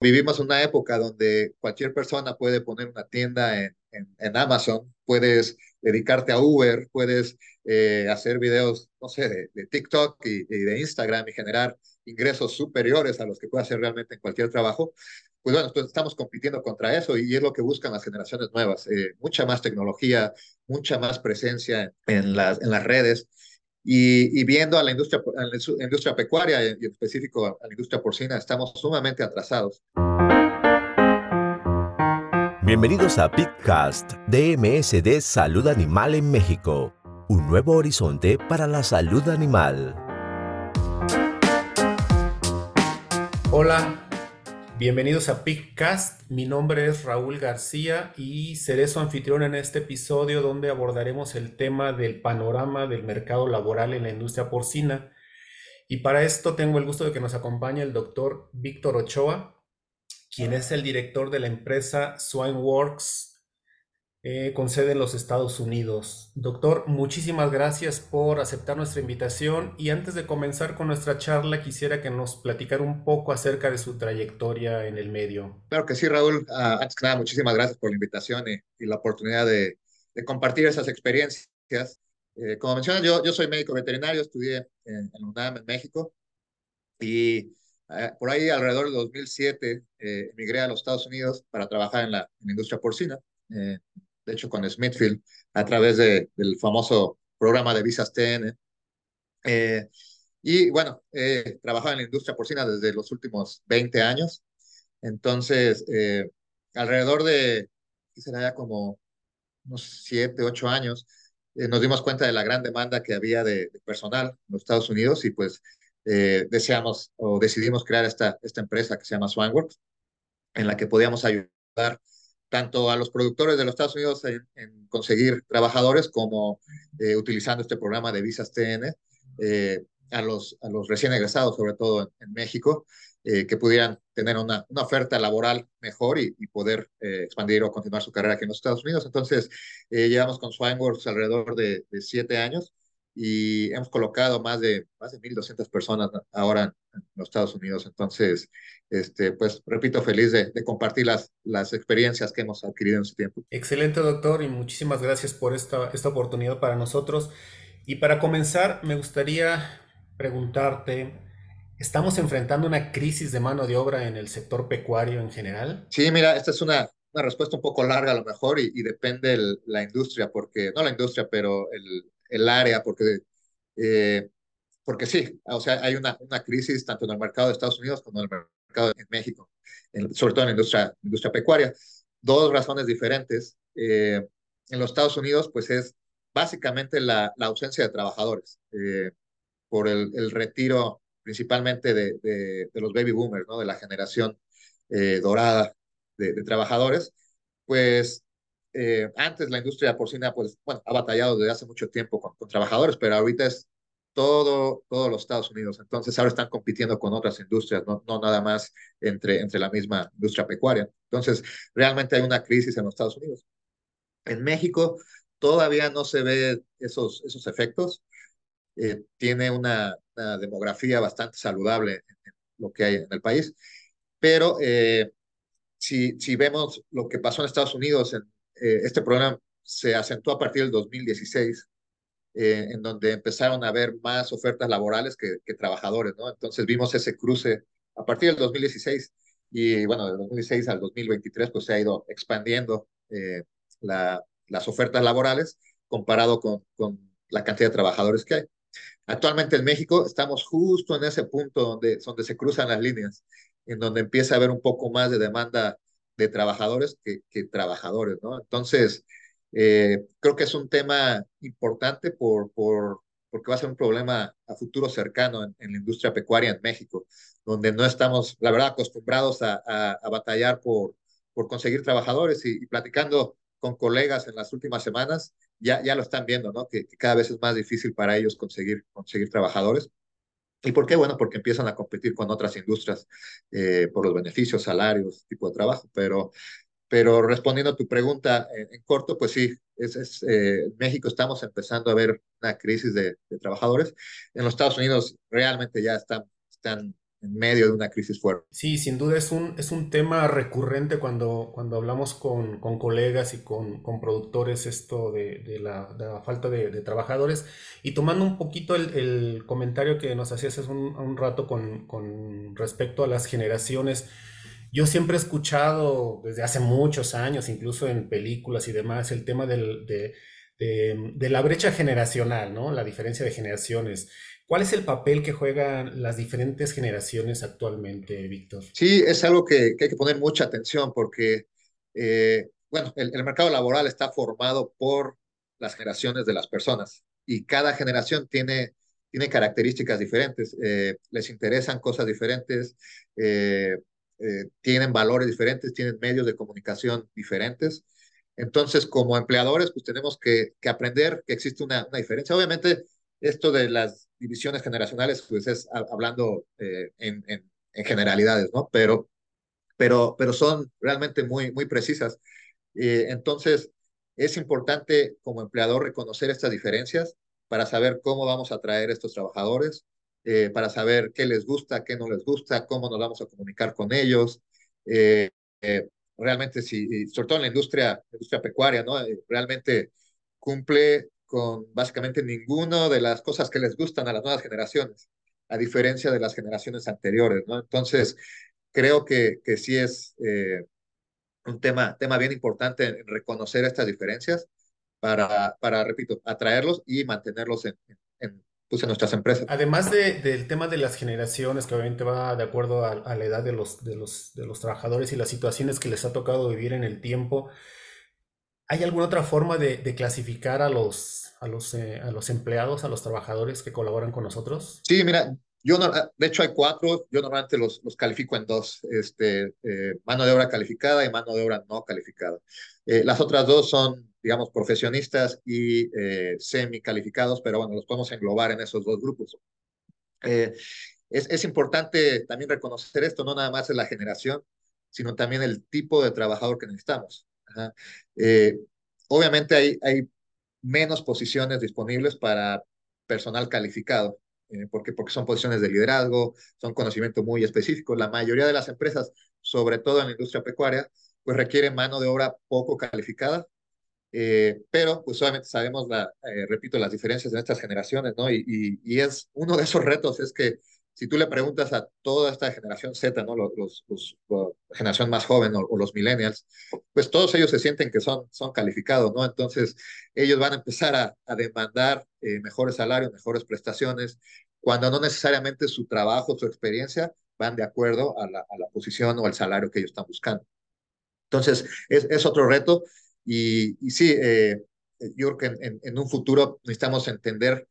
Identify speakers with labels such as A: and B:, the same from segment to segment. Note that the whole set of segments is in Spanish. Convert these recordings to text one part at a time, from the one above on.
A: vivimos una época donde cualquier persona puede poner una tienda en, en, Amazon, puedes dedicarte a Uber, puedes eh, hacer videos, no sé, de, TikTok y, de Instagram y generar ingresos superiores a los que puede hacer realmente en cualquier trabajo. Pues bueno, estamos compitiendo contra eso y es lo que buscan las generaciones nuevas. Eh, mucha más tecnología, mucha más presencia en, las, en las redes. Y, viendo a la industria, a la industria pecuaria y en específico a la industria porcina, estamos sumamente atrasados.
B: Bienvenidos a Pitcast de Salud Animal en México, un nuevo horizonte para la salud animal.
C: Hola, bienvenidos a Pitcast. Mi nombre es Raúl García y seré su anfitrión en este episodio donde abordaremos el tema del panorama del mercado laboral en la industria porcina. Y para esto tengo el gusto de que nos acompañe el doctor Víctor Ochoa, quien es el director de la empresa Swineworks eh, con sede en los Estados Unidos. Doctor, muchísimas gracias por aceptar nuestra invitación y antes de comenzar con nuestra charla quisiera que nos platicara un poco acerca de su trayectoria en el medio.
A: Claro que sí, Raúl. Uh, antes que nada, muchísimas gracias por la invitación y, la oportunidad de, compartir esas experiencias. Eh, como mencionas, yo, yo soy médico veterinario, estudié en, en UNAM en México y eh, por ahí, alrededor del 2007, eh, emigré a los Estados Unidos para trabajar en la, industria porcina, eh, de hecho con Smithfield, a través de, del famoso programa de visas TN. y bueno, he trabajado en la industria porcina desde los últimos 20 años. Entonces, alrededor de, ¿qué será ya como unos 7, 8 años, nos dimos cuenta de la gran demanda que había de, de personal en los Estados Unidos y pues eh, deseamos o decidimos crear esta, esta empresa que se llama Swanworks, en la que podíamos ayudar tanto a los productores de los Estados Unidos en, conseguir trabajadores como eh, utilizando este programa de visas TN eh, a, los, a los recién egresados, sobre todo en, México, que pudieran tener una, una oferta laboral mejor y, poder expandir o continuar su carrera aquí en los Estados Unidos. Entonces, llevamos con Swineworks alrededor de, de siete años y hemos colocado más de, más de 1.200 personas ahora en los Estados Unidos. Entonces, este, pues repito, feliz de, compartir las, las experiencias que hemos adquirido en su tiempo.
C: Excelente, doctor, y muchísimas gracias por esta, esta oportunidad para nosotros. Y para comenzar, me gustaría preguntarte, ¿estamos enfrentando una crisis de mano de obra en el sector pecuario en general?
A: Sí, mira, esta es una, una respuesta un poco larga a lo mejor y, y depende la industria, porque, no la industria, pero el, el área, porque, eh, porque sí, o sea, hay una, una crisis tanto en el mercado de Estados Unidos como en el mercado en México, sobre todo en la industria, industria pecuaria. Dos razones diferentes. Eh, en los Estados Unidos, pues es básicamente la, la ausencia de trabajadores eh, por el, el, retiro principalmente de, de, los baby boomers, ¿no? de la generación dorada de, de, trabajadores, pues eh, antes la industria porcina, pues, bueno, ha batallado desde hace mucho tiempo con, trabajadores, pero ahorita es todo, todos los Estados Unidos. Entonces ahora están compitiendo con otras industrias, no, no nada más entre, entre la misma industria pecuaria. Entonces, realmente hay una crisis en los Estados Unidos. En México todavía no se ve esos, esos efectos. Eh, tiene una, demografía bastante saludable en, lo que hay en el país, pero eh, si, si vemos lo que pasó en Estados Unidos en eh, este problema se acentuó a partir del 2016, eh, en donde empezaron a haber más ofertas laborales que, trabajadores, ¿no? Entonces vimos ese cruce a partir del 2016 y bueno, del 2016 al 2023 pues se ha ido expandiendo eh, la, las ofertas laborales comparado con, con la cantidad de trabajadores que hay. Actualmente en México estamos justo en ese punto donde, donde se cruzan las líneas, en donde empieza a haber un poco más de demanda de trabajadores que, que trabajadores, ¿no? Entonces, eh, creo que es un tema importante por, por, porque va a ser un problema a futuro cercano en, la industria pecuaria en México, donde no estamos, la verdad, acostumbrados a, a, batallar por, por conseguir trabajadores y, platicando con colegas en las últimas semanas, ya, ya lo están viendo, ¿no? Que, que, cada vez es más difícil para ellos conseguir, conseguir trabajadores. ¿Y por qué? Bueno, porque empiezan a competir con otras industrias eh, por los beneficios, salarios, tipo de trabajo. Pero, pero respondiendo a tu pregunta en, corto, pues sí, es, es eh, México estamos empezando a ver una crisis de, trabajadores. En los Estados Unidos realmente ya están en medio de una crisis fuerte.
C: Sí, sin duda es un, es un tema recurrente cuando, cuando hablamos con, con colegas y con, con productores esto de, la, falta de, trabajadores. Y tomando un poquito el, comentario que nos hacías hace un, un rato con, con respecto a las generaciones, yo siempre he escuchado desde hace muchos años, incluso en películas y demás, el tema de, de, la brecha generacional, ¿no? La diferencia de generaciones. ¿Cuál es el papel que juegan las diferentes generaciones actualmente, Víctor?
A: Sí, es algo que, que, hay que poner mucha atención porque, eh, bueno, el, el, mercado laboral está formado por las generaciones de las personas y cada generación tiene, tiene características diferentes, eh, les interesan cosas diferentes, eh, tienen valores diferentes, tienen medios de comunicación diferentes. Entonces, como empleadores, pues tenemos que, que aprender que existe una, una diferencia. Obviamente, esto de las divisiones generacionales, pues es hablando eh, en, en, en, generalidades, ¿no? Pero, pero, pero son realmente muy, muy precisas. Eh, entonces, es importante como empleador reconocer estas diferencias para saber cómo vamos a atraer a estos trabajadores, eh, para saber qué les gusta, qué no les gusta, cómo nos vamos a comunicar con ellos. Eh, eh, realmente, si, sobre todo en la industria, la industria pecuaria, ¿no? realmente cumple con básicamente ninguna de las cosas que les gustan a las nuevas generaciones, a diferencia de las generaciones anteriores, ¿no? Entonces, creo que, que sí es eh, un tema, tema bien importante reconocer estas diferencias para, para repito, atraerlos y mantenerlos en, en, pues, nuestras empresas.
C: Además de, del tema de las generaciones, que obviamente va de acuerdo a, a la edad de los, de, los, de los trabajadores y las situaciones que les ha tocado vivir en el tiempo, ¿Hay alguna otra forma de, de clasificar a los, a, los, eh, a los empleados, a los trabajadores que colaboran con nosotros?
A: Sí, mira, yo no, de hecho hay cuatro, yo normalmente los, los califico en dos, este, eh, mano de obra calificada y mano de obra no calificada. Eh, las otras dos son, digamos, profesionistas y eh, semi calificados, pero bueno, los podemos englobar en esos dos grupos. Es, es importante también reconocer esto, no nada más en la generación, sino también el tipo de trabajador que necesitamos. Eh, obviamente hay, hay menos posiciones disponibles para personal calificado, eh, porque, porque son posiciones de liderazgo, son conocimiento muy específico. La mayoría de las empresas, sobre todo en la industria pecuaria, pues requieren mano de obra poco calificada, eh, pero pues obviamente sabemos, la, eh, repito, las diferencias de estas generaciones, ¿no? Y, y, es uno de esos retos, es que si tú le preguntas a toda esta generación Z, ¿no? Los, los, los la generación más joven o, o, los millennials, pues todos ellos se sienten que son, son calificados, ¿no? Entonces, ellos van a empezar a, a demandar eh, mejores salarios, mejores prestaciones, cuando no necesariamente su trabajo, su experiencia van de acuerdo a la, a la posición o al salario que ellos están buscando. Entonces, es, es otro reto y, y sí, eh, yo creo que en, en, en, un futuro necesitamos entender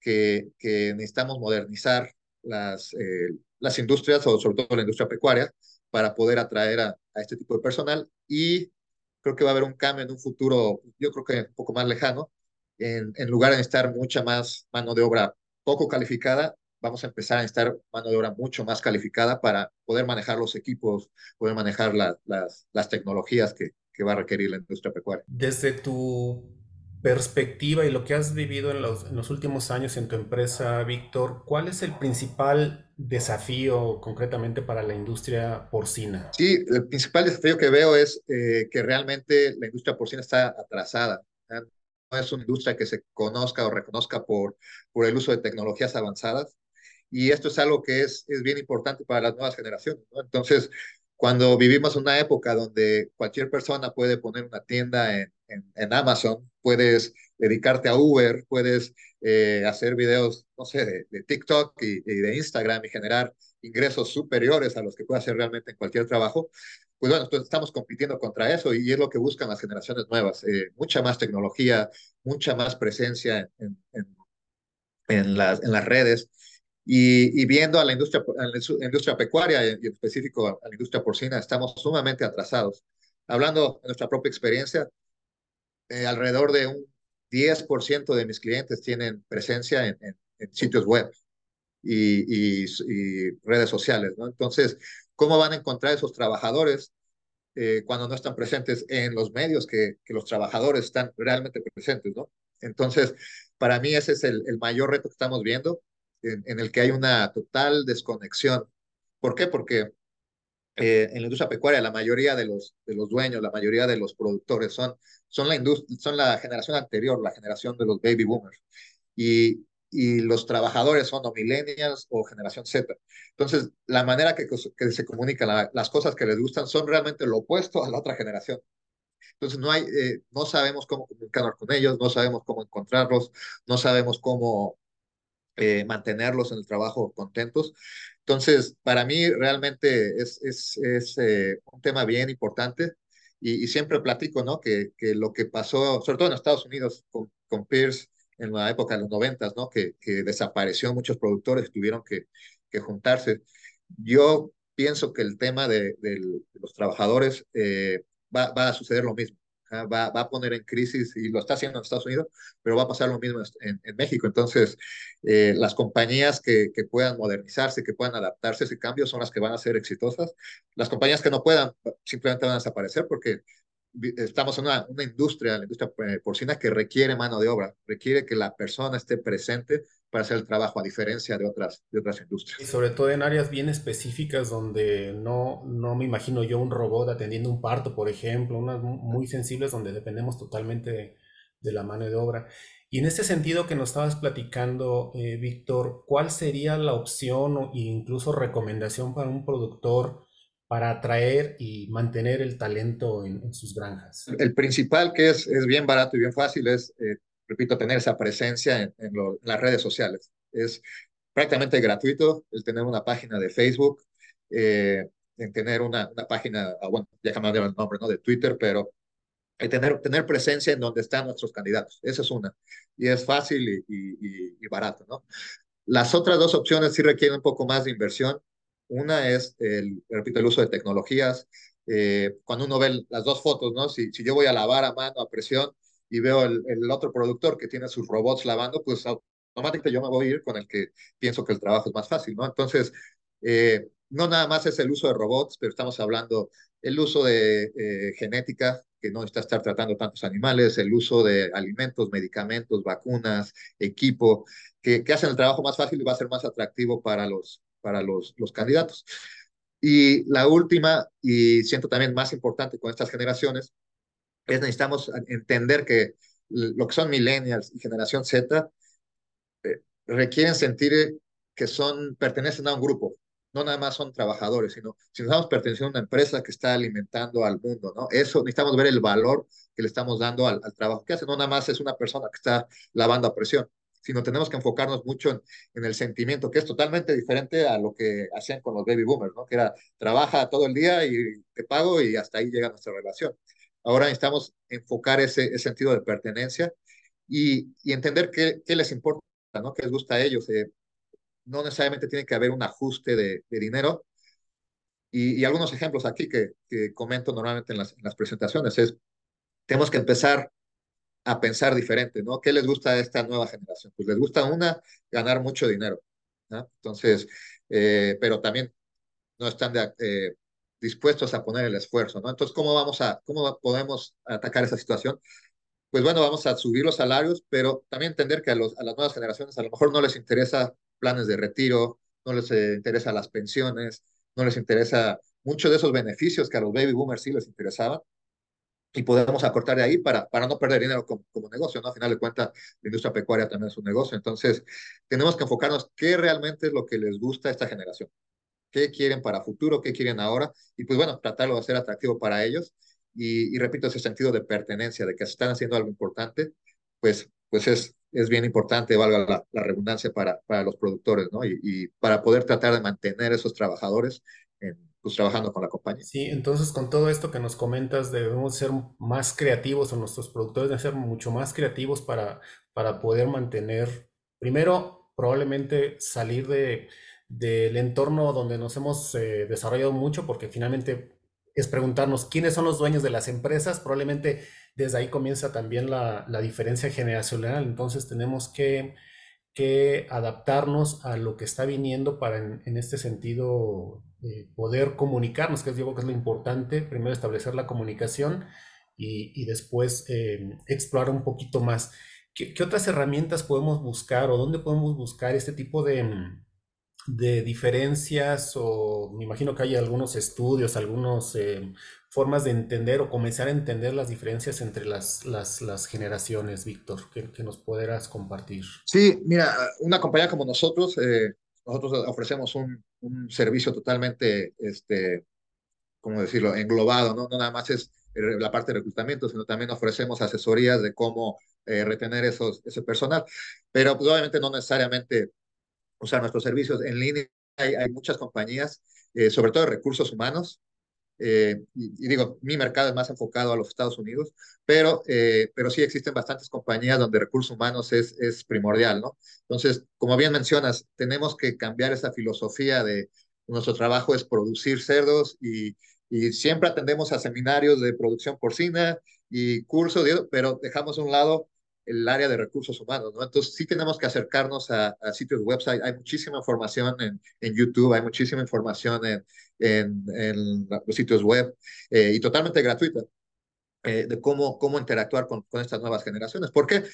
A: que, que necesitamos modernizar las, eh, las industrias, o sobre todo la industria pecuaria, para poder atraer a, a, este tipo de personal. Y creo que va a haber un cambio en un futuro, yo creo que un poco más lejano, en, en lugar de necesitar mucha más mano de obra poco calificada, vamos a empezar a necesitar mano de obra mucho más calificada para poder manejar los equipos, poder manejar la, las, las tecnologías que, que va a requerir la industria pecuaria.
C: Desde tu perspectiva y lo que has vivido en los, en los, últimos años en tu empresa, Víctor, ¿cuál es el principal desafío concretamente para la industria porcina?
A: Sí, el principal desafío que veo es eh, que realmente la industria porcina está atrasada. No es una industria que se conozca o reconozca por, por el uso de tecnologías avanzadas. Y esto es algo que es, es bien importante para las nuevas generaciones. ¿no? Entonces, cuando vivimos una época donde cualquier persona puede poner una tienda en, en, en Amazon, puedes dedicarte a Uber, puedes eh, hacer videos, no sé, de, de TikTok y, y, de Instagram y generar ingresos superiores a los que puede hacer realmente en cualquier trabajo, pues bueno, entonces estamos compitiendo contra eso y es lo que buscan las generaciones nuevas, eh, mucha más tecnología, mucha más presencia en, en, en, las, en las redes. Y, y, viendo a la industria, a la industria pecuaria y en específico a la industria porcina, estamos sumamente atrasados. Hablando de nuestra propia experiencia, eh, alrededor de un 10% de mis clientes tienen presencia en, sitios web y, redes sociales, ¿no? Entonces, ¿cómo van a encontrar esos trabajadores eh, cuando no están presentes en los medios que, los trabajadores están realmente presentes, ¿no? Entonces, para mí ese es el, el mayor reto que estamos viendo, en, en, el que hay una total desconexión ¿Por qué? Porque eh, en la industria pecuaria la mayoría de los, de los dueños, la mayoría de los productores son, son, la son la generación anterior, la generación de los baby boomers. Y, y los trabajadores son o millennials o generación Z. Entonces, la manera que, que se comunican, las cosas que les gustan son realmente lo opuesto a la otra generación. Entonces, no, hay, eh, no sabemos cómo comunicarnos con ellos, no sabemos cómo encontrarlos, no sabemos cómo eh, mantenerlos en el trabajo contentos. Entonces, para mí realmente es, es, es eh, un tema bien importante y, siempre platico, ¿no? Que, que, lo que pasó, sobre todo en Estados Unidos con, con Pierce en la época de los noventas, ¿no? Que, que desapareció muchos productores, tuvieron que, que juntarse. Yo pienso que el tema de, de los trabajadores eh, va, va, a suceder lo mismo va, a poner en crisis, y lo está haciendo en Estados Unidos, pero va a pasar lo mismo en, México. Entonces, eh, las compañías que, que, puedan modernizarse, que puedan adaptarse a ese cambio, son las que van a ser exitosas. Las compañías que no puedan, simplemente van a desaparecer porque estamos en una, una industria, la industria eh, porcina, que requiere mano de obra, requiere que la persona esté presente para hacer el trabajo, a diferencia de otras, de otras industrias.
C: Y sobre todo en áreas bien específicas donde no, no me imagino yo un robot atendiendo un parto, por ejemplo, unas muy sensibles donde dependemos totalmente de, de la mano de obra. Y en este sentido que nos estabas platicando, eh, Víctor, ¿cuál sería la opción o incluso recomendación para un productor para atraer y mantener el talento en, en sus granjas?
A: El principal, que es, es, bien barato y bien fácil, es, eh, repito, tener esa presencia en, las redes sociales. Es prácticamente gratuito el tener una página de Facebook, eh, en tener una, una página, ah, bueno, ya cambiaron el nombre, ¿no? De Twitter, pero tener, tener presencia en donde están nuestros candidatos. Esa es una. Y es fácil y barato, ¿no? Las otras dos opciones sí requieren un poco más de inversión una es, el, repito, el uso de tecnologías. Eh, cuando uno ve las dos fotos, ¿no? Si, si, yo voy a lavar a mano, a presión, y veo el, el, otro productor que tiene sus robots lavando, pues automáticamente yo me voy a ir con el que pienso que el trabajo es más fácil, ¿no? Entonces, eh, no nada más es el uso de robots, pero estamos hablando el uso de eh, genética, que no está estar tratando tantos animales, el uso de alimentos, medicamentos, vacunas, equipo, que, que hacen el trabajo más fácil y va a ser más atractivo para los, para los, los candidatos. Y la última, y siento también más importante con estas generaciones, es necesitamos entender que lo que son millennials y generación Z eh, requieren sentir que son, pertenecen a un grupo, no nada más son trabajadores, sino si nos estamos perteneciendo a una empresa que está alimentando al mundo, ¿no? Eso necesitamos ver el valor que le estamos dando al, al trabajo que hace, no nada más es una persona que está lavando a presión sino tenemos que enfocarnos mucho en, en, el sentimiento, que es totalmente diferente a lo que hacían con los baby boomers, ¿no? Que era, trabaja todo el día y te pago y hasta ahí llega nuestra relación. Ahora necesitamos enfocar ese, ese sentido de pertenencia y, y entender qué, qué, les importa, ¿no? ¿Qué les gusta a ellos? Eh, no necesariamente tiene que haber un ajuste de, de dinero. Y, y, algunos ejemplos aquí que, que comento normalmente en las, en las presentaciones es, tenemos que empezar a pensar diferente, ¿no? ¿Qué les gusta a esta nueva generación? Pues les gusta una, ganar mucho dinero, ¿no? Entonces, eh, pero también no están de, eh, dispuestos a poner el esfuerzo, ¿no? Entonces, ¿cómo vamos a, cómo podemos atacar esa situación? Pues bueno, vamos a subir los salarios, pero también entender que a, los, a las nuevas generaciones a lo mejor no les interesa planes de retiro, no les eh, interesa las pensiones, no les interesa muchos de esos beneficios que a los baby boomers sí les interesaban y podemos acortar de ahí para, para no perder dinero como, como negocio, ¿no? A final de cuentas, la industria pecuaria también es un negocio. Entonces, tenemos que enfocarnos qué realmente es lo que les gusta a esta generación. ¿Qué quieren para futuro? ¿Qué quieren ahora? Y pues bueno, tratarlo de hacer atractivo para ellos. Y, y repito, ese sentido de pertenencia, de que están haciendo algo importante, pues, pues es, es bien importante, valga la, la redundancia, para, para los productores, ¿no? Y, y para poder tratar de mantener esos trabajadores en, pues, trabajando con la compañía.
C: Sí, entonces con todo esto que nos comentas, debemos ser más creativos o nuestros productores deben ser mucho más creativos para, para poder mantener, primero, probablemente salir de, del entorno donde nos hemos eh, desarrollado mucho, porque finalmente es preguntarnos quiénes son los dueños de las empresas, probablemente desde ahí comienza también la, la diferencia generacional, entonces tenemos que que adaptarnos a lo que está viniendo para en, este sentido eh, poder comunicarnos, que es, es lo importante, primero establecer la comunicación y, y después eh, explorar un poquito más. ¿Qué, ¿Qué, otras herramientas podemos buscar o dónde podemos buscar este tipo de, de diferencias o me imagino que hay algunos estudios, algunas eh, formas de entender o comenzar a entender las diferencias entre las, las, generaciones, Víctor, que, que, nos podrás compartir.
A: Sí, mira, una compañía como nosotros, eh, nosotros ofrecemos un, un, servicio totalmente, este, ¿cómo decirlo?, englobado, ¿no? No nada más es la parte de reclutamiento, sino también ofrecemos asesorías de cómo eh, retener esos, ese personal, pero pues, obviamente no necesariamente usar nuestros servicios en línea. Hay, hay muchas compañías, eh, sobre todo de recursos humanos, eh, y, y, digo, mi mercado es más enfocado a los Estados Unidos, pero, eh, pero sí existen bastantes compañías donde recursos humanos es, es primordial, ¿no? Entonces, como bien mencionas, tenemos que cambiar esa filosofía de nuestro trabajo es producir cerdos y, y siempre atendemos a seminarios de producción porcina y cursos, pero dejamos a un lado el área de recursos humanos, ¿no? Entonces sí tenemos que acercarnos a, sitios website, hay muchísima información en, en, YouTube, hay muchísima información en, en, en los sitios web eh, y totalmente gratuita eh, de cómo, cómo interactuar con, con estas nuevas generaciones. ¿Por qué?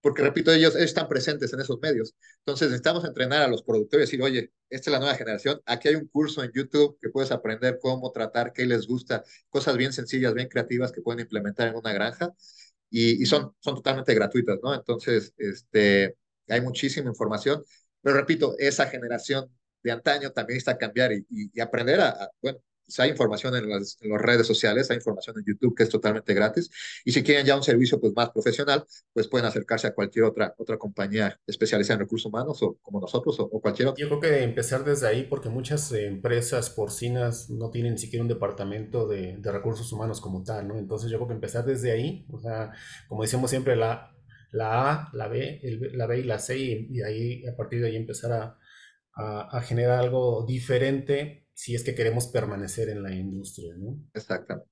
A: Porque, repito, ellos están presentes en esos medios. Entonces necesitamos entrenar a los productores y decir, oye, esta es la nueva generación, aquí hay un curso en YouTube que puedes aprender cómo tratar, qué les gusta, cosas bien sencillas, bien creativas que pueden implementar en una granja y, y, son, son totalmente gratuitas, ¿no? Entonces, este, hay muchísima información, pero repito, esa generación de antaño también está a cambiar y, y, y aprender a, a, bueno, hay información en las, en las, redes sociales, hay información en YouTube que es totalmente gratis. Y si quieren ya un servicio pues, más profesional, pues pueden acercarse a cualquier otra, otra compañía especializada en recursos humanos o como nosotros o, o cualquier otra.
C: Yo creo que empezar desde ahí, porque muchas empresas porcinas no tienen ni siquiera un departamento de, de recursos humanos como tal, ¿no? Entonces yo creo que empezar desde ahí, o sea, como decimos siempre, la, la A, la B, el, la B y la C, y, y ahí a partir de ahí empezar a, a, a generar algo diferente si es que queremos permanecer en la industria, ¿no?
A: Exactamente.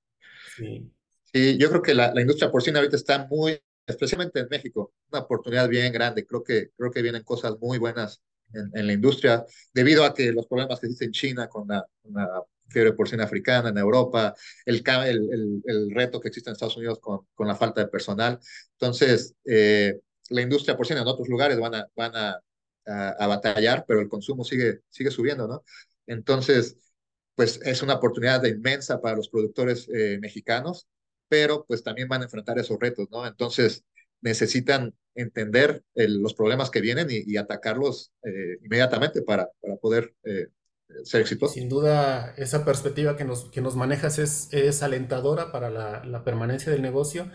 A: Sí. Sí, yo creo que la, la, industria porcina ahorita está muy, especialmente en México, una oportunidad bien grande. Creo que, creo que vienen cosas muy buenas en, en la industria, debido a que los problemas que existen en China con la, con la fiebre porcina africana, en Europa, el, el, el, el, reto que existe en Estados Unidos con, con la falta de personal. Entonces, eh, la industria porcina en otros lugares van a, van a, a, a batallar, pero el consumo sigue, sigue subiendo, ¿no? Entonces, pues es una oportunidad inmensa para los productores eh, mexicanos, pero pues también van a enfrentar esos retos, ¿no? Entonces, necesitan entender los problemas que vienen y, atacarlos eh, inmediatamente para, para poder eh, ser exitosos.
C: Sin duda, esa perspectiva que nos, que nos manejas es, es alentadora para la, la, permanencia del negocio.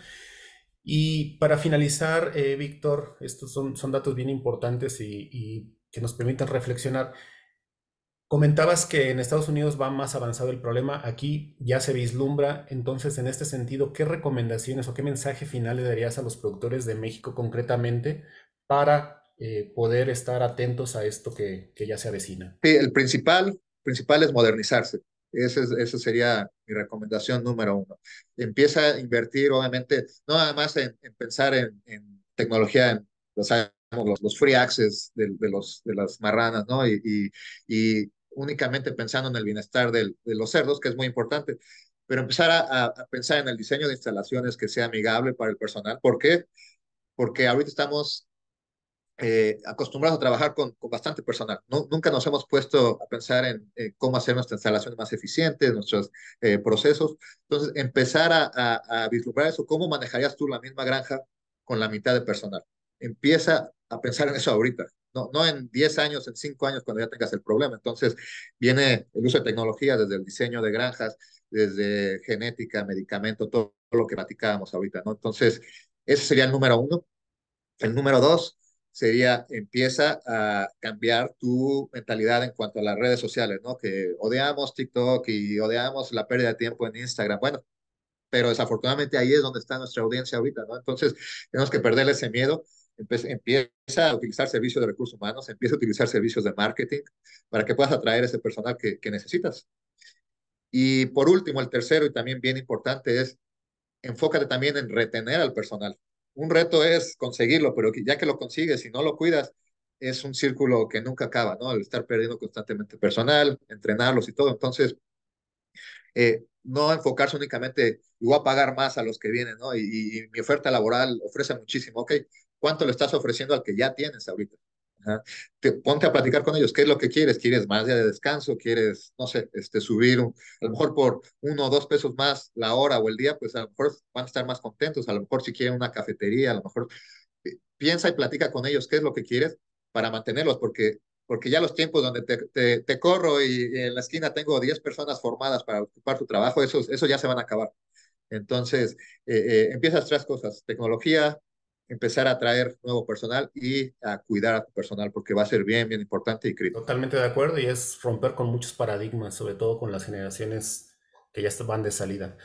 C: Y para finalizar, eh, Víctor, estos son, son datos bien importantes y, y que nos permiten reflexionar. Comentabas que en Estados Unidos va más avanzado el problema, aquí ya se vislumbra, entonces en este sentido, ¿qué recomendaciones o qué mensaje final le darías a los productores de México concretamente para eh, poder estar atentos a esto que, que, ya se avecina?
A: Sí, el principal, principal es modernizarse. Esa es, sería mi recomendación número uno. Empieza a invertir, obviamente, no nada más en, en pensar en, en, tecnología, en los, los, los free access de, de, los, de las marranas, ¿no? Y, y, y únicamente pensando en el bienestar del, de los cerdos, que es muy importante, pero empezar a, a, pensar en el diseño de instalaciones que sea amigable para el personal. ¿Por qué? Porque ahorita estamos eh, acostumbrados a trabajar con, con bastante personal. No, nunca nos hemos puesto a pensar en cómo hacer nuestras instalaciones más eficientes, nuestros eh, procesos. Entonces, empezar a, a, a vislumbrar eso, ¿cómo manejarías tú la misma granja con la mitad de personal? Empieza a pensar en eso ahorita no, no en 10 años, en 5 años cuando ya tengas el problema. Entonces viene el uso de tecnología desde el diseño de granjas, desde genética, medicamento, todo lo que platicábamos ahorita, ¿no? Entonces, ese sería el número uno. El número dos sería empieza a cambiar tu mentalidad en cuanto a las redes sociales, ¿no? Que odiamos TikTok y odiamos la pérdida de tiempo en Instagram. Bueno, pero desafortunadamente ahí es donde está nuestra audiencia ahorita, ¿no? Entonces, tenemos que perderle ese miedo empieza a utilizar servicios de recursos humanos, empieza a utilizar servicios de marketing para que puedas atraer ese personal que, que necesitas. Y por último, el tercero y también bien importante es enfócate también en retener al personal. Un reto es conseguirlo, pero ya que lo consigues y no lo cuidas, es un círculo que nunca acaba, ¿no? El estar perdiendo constantemente personal, entrenarlos y todo. Entonces, eh, no enfocarse únicamente, voy a pagar más a los que vienen, ¿no? Y, y, y mi oferta laboral ofrece muchísimo, ok, ¿cuánto le estás ofreciendo al que ya tienes ahorita? ponte a platicar con ellos, ¿qué es lo que quieres? ¿Quieres más día de descanso? ¿Quieres, no sé, este, subir a lo mejor por uno o dos pesos más la hora o el día? Pues a lo mejor van a estar más contentos, a lo mejor si quieren una cafetería, a lo mejor eh, piensa y platica con ellos qué es lo que quieres para mantenerlos, porque, porque ya los tiempos donde te, te, corro y, en la esquina tengo 10 personas formadas para ocupar tu trabajo, eso, eso ya se van a acabar. Entonces, eh, eh, empiezas tres cosas, tecnología, empezar a traer nuevo personal y a cuidar a tu personal porque va a ser bien, bien importante y crítico.
C: Totalmente de acuerdo y es romper con muchos paradigmas, sobre todo con las generaciones que ya van de salida.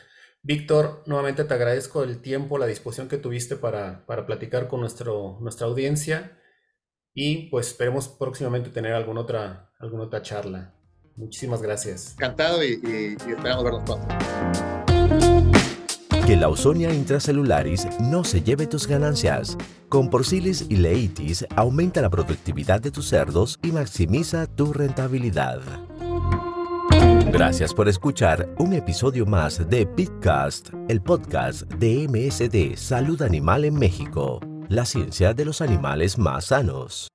C: Víctor, nuevamente te agradezco el tiempo, la disposición que tuviste para, para platicar con nuestro, nuestra audiencia y pues esperemos próximamente tener alguna otra, alguna otra charla. Muchísimas gracias.
A: Encantado y, y, y esperamos vernos pronto.
B: Que la Ausonia intracelularis no se lleve tus ganancias. Con Porcilis y Leitis aumenta la productividad de tus cerdos y maximiza tu rentabilidad. Gracias por escuchar un episodio más de Pitcast, el podcast de MSD Salud Animal en México, la ciencia de los animales más sanos.